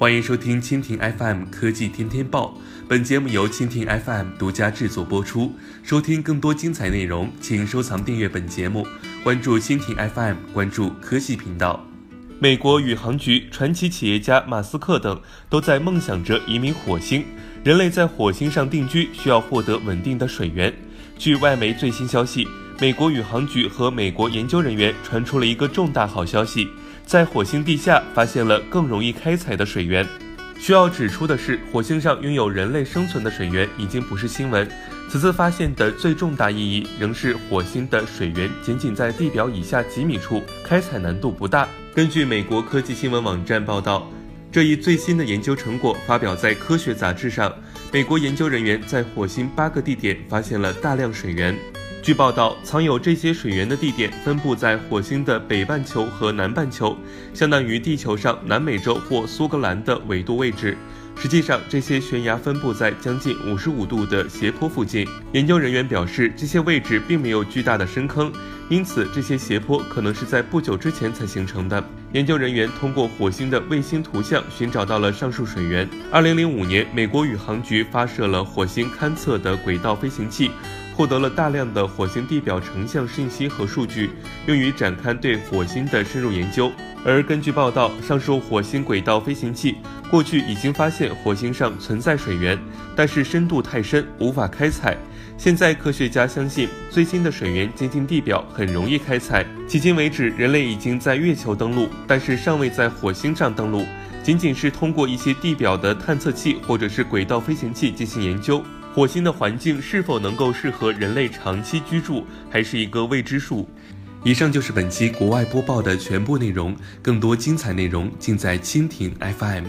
欢迎收听蜻蜓 FM 科技天天报，本节目由蜻蜓 FM 独家制作播出。收听更多精彩内容，请收藏订阅本节目，关注蜻蜓 FM，关注科技频道。美国宇航局、传奇企业家马斯克等都在梦想着移民火星。人类在火星上定居需要获得稳定的水源。据外媒最新消息，美国宇航局和美国研究人员传出了一个重大好消息。在火星地下发现了更容易开采的水源。需要指出的是，火星上拥有人类生存的水源已经不是新闻。此次发现的最重大意义仍是火星的水源仅仅在地表以下几米处，开采难度不大。根据美国科技新闻网站报道，这一最新的研究成果发表在科学杂志上。美国研究人员在火星八个地点发现了大量水源。据报道，藏有这些水源的地点分布在火星的北半球和南半球，相当于地球上南美洲或苏格兰的纬度位置。实际上，这些悬崖分布在将近五十五度的斜坡附近。研究人员表示，这些位置并没有巨大的深坑，因此这些斜坡可能是在不久之前才形成的。研究人员通过火星的卫星图像寻找到了上述水源。二零零五年，美国宇航局发射了火星勘测的轨道飞行器。获得了大量的火星地表成像信息和数据，用于展开对火星的深入研究。而根据报道，上述火星轨道飞行器过去已经发现火星上存在水源，但是深度太深，无法开采。现在科学家相信，最新的水源接近地表，很容易开采。迄今为止，人类已经在月球登陆，但是尚未在火星上登陆，仅仅是通过一些地表的探测器或者是轨道飞行器进行研究。火星的环境是否能够适合人类长期居住，还是一个未知数。以上就是本期国外播报的全部内容，更多精彩内容尽在蜻蜓 FM。